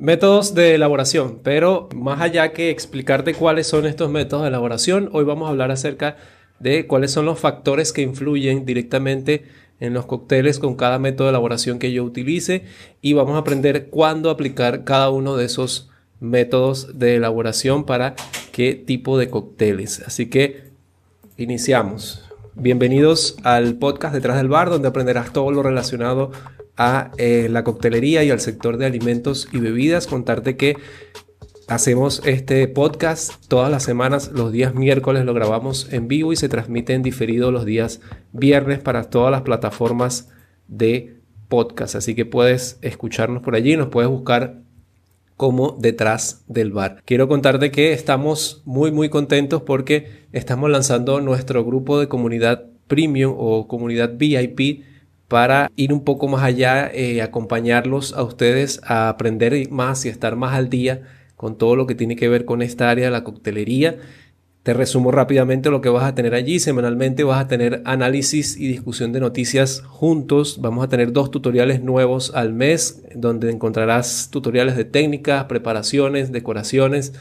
Métodos de elaboración, pero más allá que explicarte cuáles son estos métodos de elaboración, hoy vamos a hablar acerca de cuáles son los factores que influyen directamente en los cócteles con cada método de elaboración que yo utilice y vamos a aprender cuándo aplicar cada uno de esos métodos de elaboración para qué tipo de cócteles. Así que iniciamos. Bienvenidos al podcast Detrás del Bar, donde aprenderás todo lo relacionado a eh, la coctelería y al sector de alimentos y bebidas. Contarte que hacemos este podcast todas las semanas, los días miércoles lo grabamos en vivo y se transmite en diferido los días viernes para todas las plataformas de podcast. Así que puedes escucharnos por allí, nos puedes buscar como detrás del bar. Quiero contarte que estamos muy muy contentos porque estamos lanzando nuestro grupo de comunidad premium o comunidad VIP para ir un poco más allá, eh, acompañarlos a ustedes a aprender más y estar más al día con todo lo que tiene que ver con esta área de la coctelería. Te resumo rápidamente lo que vas a tener allí. Semanalmente vas a tener análisis y discusión de noticias juntos. Vamos a tener dos tutoriales nuevos al mes donde encontrarás tutoriales de técnicas, preparaciones, decoraciones.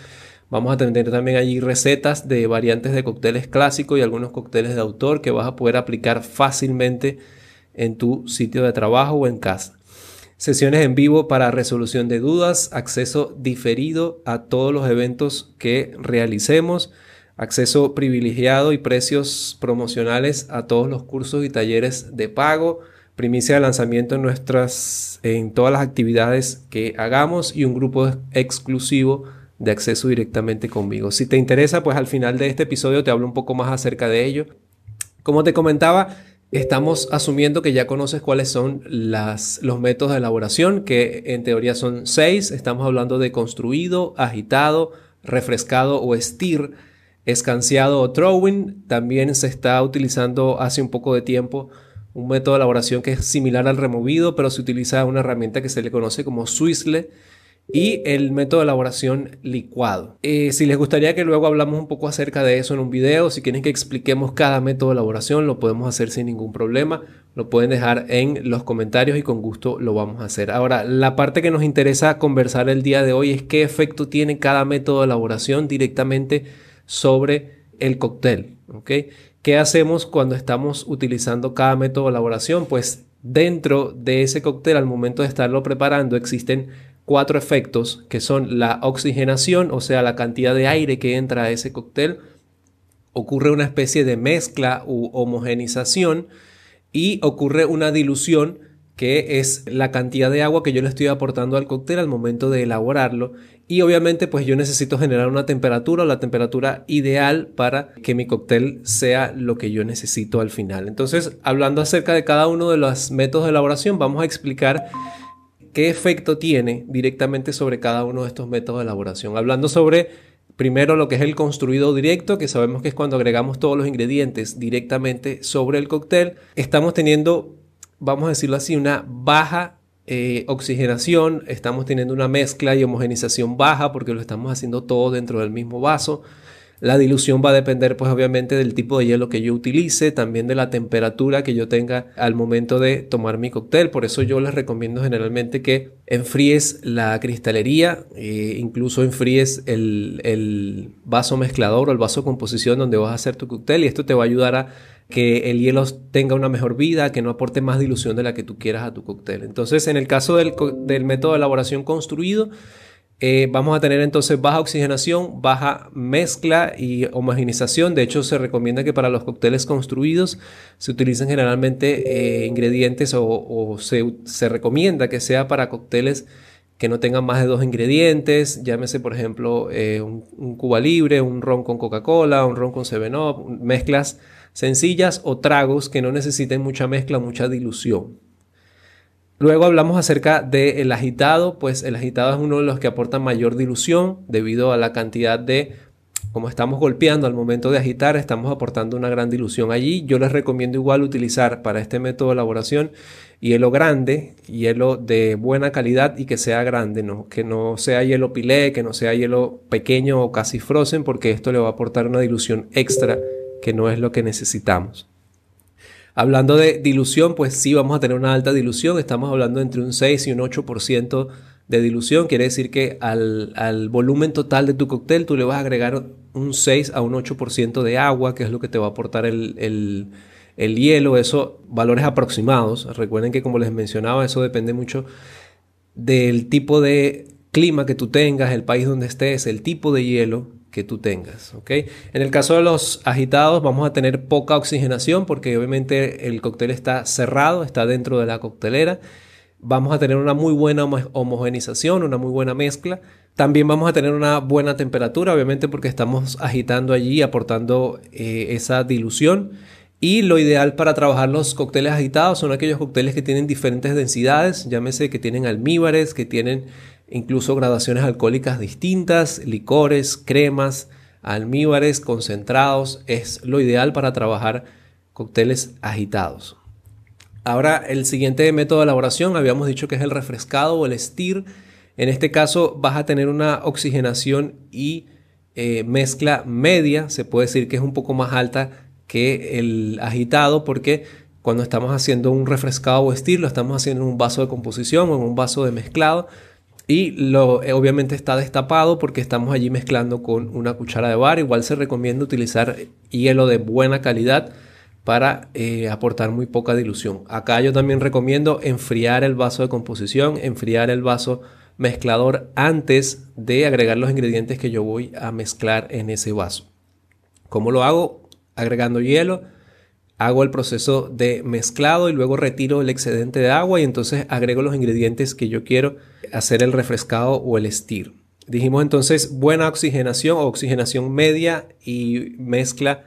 Vamos a tener también allí recetas de variantes de cócteles clásicos y algunos cócteles de autor que vas a poder aplicar fácilmente en tu sitio de trabajo o en casa. Sesiones en vivo para resolución de dudas, acceso diferido a todos los eventos que realicemos, acceso privilegiado y precios promocionales a todos los cursos y talleres de pago, primicia de lanzamiento en nuestras en todas las actividades que hagamos y un grupo exclusivo de acceso directamente conmigo. Si te interesa, pues al final de este episodio te hablo un poco más acerca de ello. Como te comentaba, Estamos asumiendo que ya conoces cuáles son las, los métodos de elaboración, que en teoría son seis. Estamos hablando de construido, agitado, refrescado o stir, escanciado o throwing. También se está utilizando hace un poco de tiempo un método de elaboración que es similar al removido, pero se utiliza una herramienta que se le conoce como Swizzle y el método de elaboración licuado. Eh, si les gustaría que luego hablamos un poco acerca de eso en un video, si quieren que expliquemos cada método de elaboración, lo podemos hacer sin ningún problema. Lo pueden dejar en los comentarios y con gusto lo vamos a hacer. Ahora, la parte que nos interesa conversar el día de hoy es qué efecto tiene cada método de elaboración directamente sobre el cóctel. ¿Qué hacemos cuando estamos utilizando cada método de elaboración? Pues dentro de ese cóctel, al momento de estarlo preparando, existen cuatro efectos que son la oxigenación, o sea, la cantidad de aire que entra a ese cóctel, ocurre una especie de mezcla u homogenización y ocurre una dilución que es la cantidad de agua que yo le estoy aportando al cóctel al momento de elaborarlo y obviamente pues yo necesito generar una temperatura o la temperatura ideal para que mi cóctel sea lo que yo necesito al final. Entonces, hablando acerca de cada uno de los métodos de elaboración, vamos a explicar qué efecto tiene directamente sobre cada uno de estos métodos de elaboración. Hablando sobre primero lo que es el construido directo, que sabemos que es cuando agregamos todos los ingredientes directamente sobre el cóctel, estamos teniendo, vamos a decirlo así, una baja eh, oxigenación, estamos teniendo una mezcla y homogenización baja porque lo estamos haciendo todo dentro del mismo vaso. La dilución va a depender pues obviamente del tipo de hielo que yo utilice, también de la temperatura que yo tenga al momento de tomar mi cóctel. Por eso yo les recomiendo generalmente que enfríes la cristalería, e incluso enfríes el, el vaso mezclador o el vaso composición donde vas a hacer tu cóctel y esto te va a ayudar a que el hielo tenga una mejor vida, que no aporte más dilución de la que tú quieras a tu cóctel. Entonces, en el caso del, método de elaboración construido, eh, vamos a tener entonces baja oxigenación, baja mezcla y homogenización. De hecho, se recomienda que para los cócteles construidos se utilicen generalmente eh, ingredientes o, se, recomienda que sea para cócteles que no tengan más de dos ingredientes. Llámese, por ejemplo, eh, un, un, Cuba Libre, un ron con Coca-Cola, un ron con 7-Up, mezclas sencillas o tragos que no necesiten mucha mezcla, mucha dilución. Luego hablamos acerca del agitado, pues el agitado es uno de los que aporta mayor dilución debido a la cantidad de, como estamos golpeando al momento de agitar, estamos aportando una gran dilución allí. Yo les recomiendo igual utilizar para este método de elaboración hielo grande, hielo de buena calidad y que sea grande, ¿no? que no sea hielo pilé, que no sea hielo pequeño o casi frozen, porque esto le va a aportar una dilución extra que no es lo que necesitamos. Hablando de dilución, pues sí vamos a tener una alta dilución, estamos hablando entre un 6 y un 8% de dilución, quiere decir que al, volumen total de tu cóctel tú le vas a agregar un 6 a un 8% de agua, que es lo que te va a aportar el, el hielo, eso, valores aproximados. Recuerden que como les mencionaba, eso depende mucho del tipo de clima que tú tengas, el país donde estés, el tipo de hielo que tú tengas. ¿ok? En el caso de los agitados vamos a tener poca oxigenación porque obviamente el cóctel está cerrado, está dentro de la coctelera vamos a tener una muy buena homogenización, una muy buena mezcla. También vamos a tener una buena temperatura, obviamente porque estamos agitando allí, aportando eh, esa dilución. Y lo ideal para trabajar los cócteles agitados son aquellos cócteles que tienen diferentes densidades, llámese que tienen almíbares, que tienen incluso gradaciones alcohólicas distintas, licores, cremas, almíbares, concentrados. Es lo ideal para trabajar cócteles agitados. Ahora, el siguiente método de elaboración, habíamos dicho que es el refrescado o el stir. En este caso vas a tener una oxigenación y eh, mezcla media, se puede decir que es un poco más alta que el agitado porque cuando estamos haciendo un refrescado o stir lo estamos haciendo en un vaso de composición o en un vaso de mezclado y lo, eh, obviamente está destapado porque estamos allí mezclando con una cuchara de bar. Igual se recomienda utilizar hielo de buena calidad para eh, aportar muy poca dilución. Acá yo también recomiendo enfriar el vaso de composición, enfriar el vaso mezclador antes de agregar los ingredientes que yo voy a mezclar en ese vaso. ¿Cómo lo hago? Agregando hielo, hago el proceso de mezclado y luego retiro el excedente de agua y entonces agrego los ingredientes que yo quiero hacer el refrescado o el stir. Dijimos entonces buena oxigenación o oxigenación media y mezcla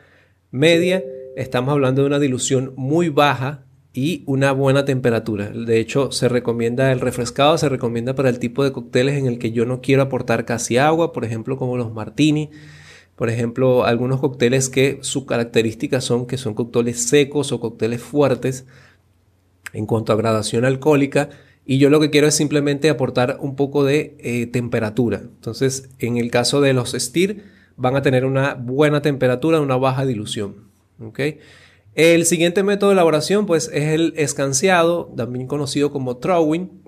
media estamos hablando de una dilución muy baja y una buena temperatura. De hecho, se recomienda el refrescado, se recomienda para el tipo de cócteles en el que yo no quiero aportar casi agua, por ejemplo, como los martini. Por ejemplo, algunos cócteles que sus características son que son cócteles secos o cócteles fuertes en cuanto a gradación alcohólica. Y yo lo que quiero es simplemente aportar un poco de eh, temperatura. Entonces, en el caso de los STIR, van a tener una buena temperatura, una baja dilución. El siguiente método de elaboración pues, es el escanciado, también conocido como throwing.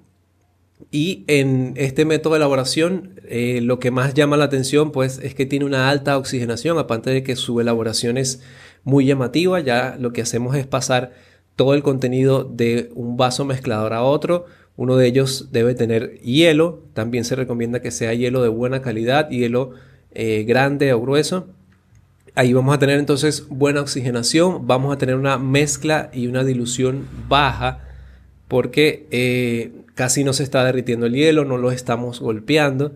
Y en este método de elaboración eh, lo que más llama la atención pues, es que tiene una alta oxigenación, aparte de que su elaboración es muy llamativa. Ya lo que hacemos es pasar todo el contenido de un vaso mezclador a otro. Uno de ellos debe tener hielo. También se recomienda que sea hielo de buena calidad, hielo eh, grande o grueso. Ahí vamos a tener entonces buena oxigenación, vamos a tener una mezcla y una dilución baja porque eh, casi no se está derritiendo el hielo, no lo estamos golpeando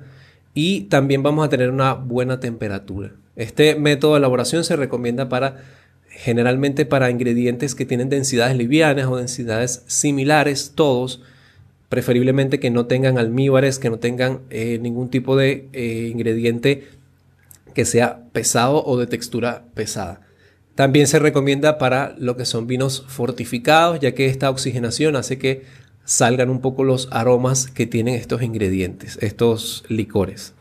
y también vamos a tener una buena temperatura. Este método de elaboración se recomienda para generalmente para ingredientes que tienen densidades livianas o densidades similares, todos, preferiblemente que no tengan almíbares, que no tengan eh, ningún tipo de eh, ingrediente que sea pesado o de textura pesada. También se recomienda para lo que son vinos fortificados, ya que esta oxigenación hace que salgan un poco los aromas que tienen estos ingredientes, estos licores.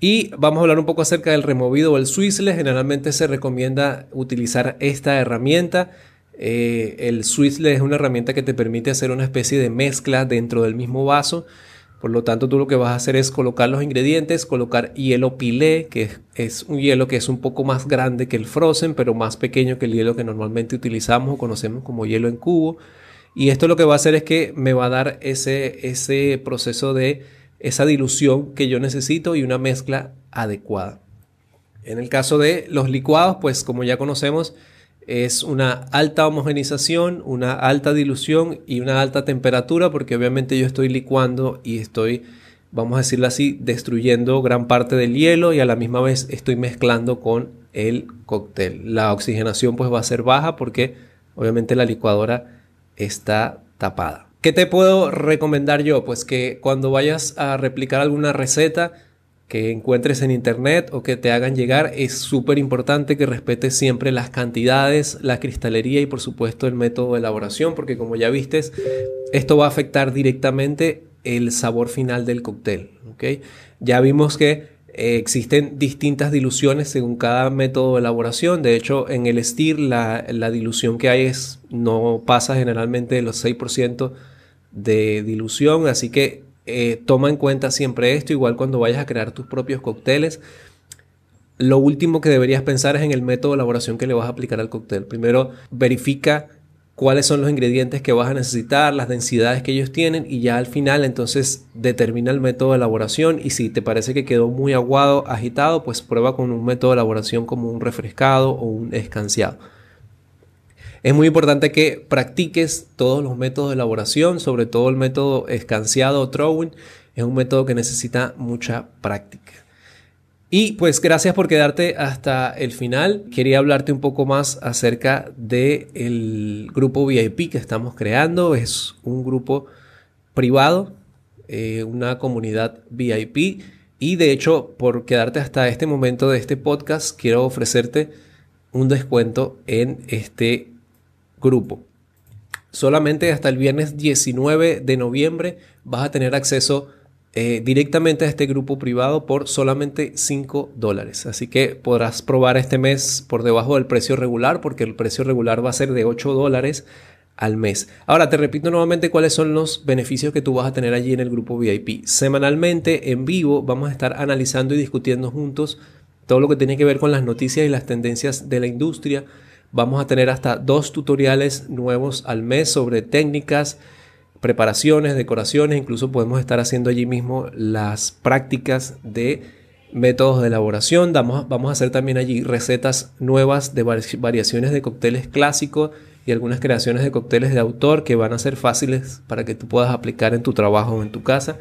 Y vamos a hablar un poco acerca del removido o el Swizzle. Generalmente se recomienda utilizar esta herramienta. Eh, el Swizzle es una herramienta que te permite hacer una especie de mezcla dentro del mismo vaso por lo tanto, tú lo que vas a hacer es colocar los ingredientes, colocar hielo pilé, que es un hielo que es un poco más grande que el frozen, pero más pequeño que el hielo que normalmente utilizamos o conocemos como hielo en cubo. Y esto lo que va a hacer es que me va a dar ese, ese proceso de esa dilución que yo necesito y una mezcla adecuada. En el caso de los licuados, pues como ya conocemos, es una alta homogenización, una alta dilución y una alta temperatura porque obviamente yo estoy licuando y estoy, vamos a decirlo así, destruyendo gran parte del hielo y a la misma vez estoy mezclando con el cóctel. La oxigenación pues va a ser baja porque obviamente la licuadora está tapada. ¿Qué te puedo recomendar yo? Pues que cuando vayas a replicar alguna receta, que encuentres en internet o que te hagan llegar, es súper importante que respetes siempre las cantidades, la cristalería y por supuesto el método de elaboración, porque como ya vistes, esto va a afectar directamente el sabor final del cóctel. Ya vimos que eh, existen distintas diluciones según cada método de elaboración. De hecho, en el STIR la, la dilución que hay es, no pasa generalmente de los 6% de dilución, así que eh, toma en cuenta siempre esto, igual cuando vayas a crear tus propios cócteles. Lo último que deberías pensar es en el método de elaboración que le vas a aplicar al cóctel. Primero, verifica cuáles son los ingredientes que vas a necesitar, las densidades que ellos tienen y ya al final entonces determina el método de elaboración y si te parece que quedó muy aguado, agitado, pues prueba con un método de elaboración como un refrescado o un escanciado. Es muy importante que practiques todos los métodos de elaboración, sobre todo el método escanciado o throwing. Es un método que necesita mucha práctica. Y pues gracias por quedarte hasta el final. Quería hablarte un poco más acerca del grupo VIP que estamos creando. Es un grupo privado, eh, una comunidad VIP. Y de hecho, por quedarte hasta este momento de este podcast, quiero ofrecerte un descuento en este grupo. Solamente hasta el viernes 19 de noviembre vas a tener acceso eh, directamente a este grupo privado por solamente 5 dólares. Así que podrás probar este mes por debajo del precio regular porque el precio regular va a ser de 8 dólares al mes. Ahora te repito nuevamente cuáles son los beneficios que tú vas a tener allí en el grupo VIP. Semanalmente en vivo vamos a estar analizando y discutiendo juntos todo lo que tiene que ver con las noticias y las tendencias de la industria. Vamos a tener hasta dos tutoriales nuevos al mes sobre técnicas, preparaciones, decoraciones, incluso podemos estar haciendo allí mismo las prácticas de métodos de elaboración. Vamos, a hacer también allí recetas nuevas de variaciones de cócteles clásicos y algunas creaciones de cócteles de autor que van a ser fáciles para que tú puedas aplicar en tu trabajo o en tu casa.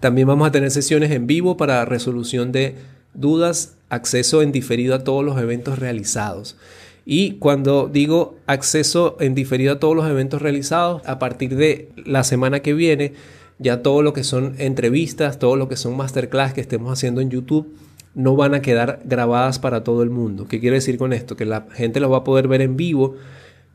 También vamos a tener sesiones en vivo para resolución de dudas, acceso en diferido a todos los eventos realizados. Y cuando digo acceso en diferido a todos los eventos realizados, a partir de la semana que viene, ya todo lo que son entrevistas, todo lo que son masterclass que estemos haciendo en YouTube, no van a quedar grabadas para todo el mundo. ¿Qué quiere decir con esto? Que la gente lo va a poder ver en vivo,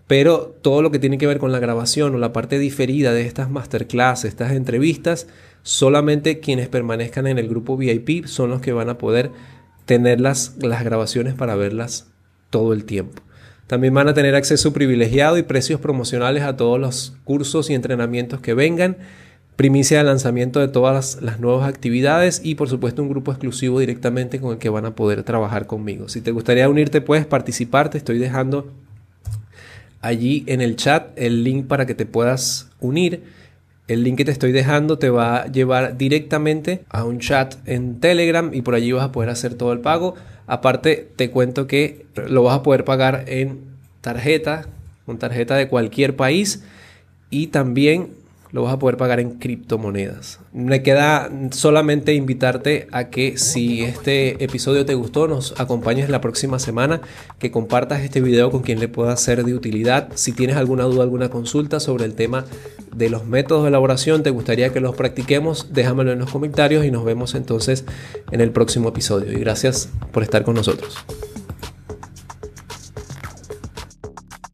pero todo lo que tiene que ver con la grabación o la parte diferida de estas masterclass, estas entrevistas, solamente quienes permanezcan en el grupo VIP son los que van a poder tener las, las grabaciones para verlas todo el tiempo. También van a tener acceso privilegiado y precios promocionales a todos los cursos y entrenamientos que vengan, primicia de lanzamiento de todas las, nuevas actividades y por supuesto un grupo exclusivo directamente con el que van a poder trabajar conmigo. Si te gustaría unirte puedes participar, te estoy dejando allí en el chat el link para que te puedas unir. El link que te estoy dejando te va a llevar directamente a un chat en Telegram y por allí vas a poder hacer todo el pago. Aparte, te cuento que lo vas a poder pagar en tarjeta, con tarjeta de cualquier país y también lo vas a poder pagar en criptomonedas. Me queda solamente invitarte a que si este episodio te gustó, nos acompañes la próxima semana, que compartas este video con quien le pueda ser de utilidad. Si tienes alguna duda, alguna consulta sobre el tema de los métodos de elaboración, te gustaría que los practiquemos, déjamelo en los comentarios y nos vemos entonces en el próximo episodio. Y gracias por estar con nosotros.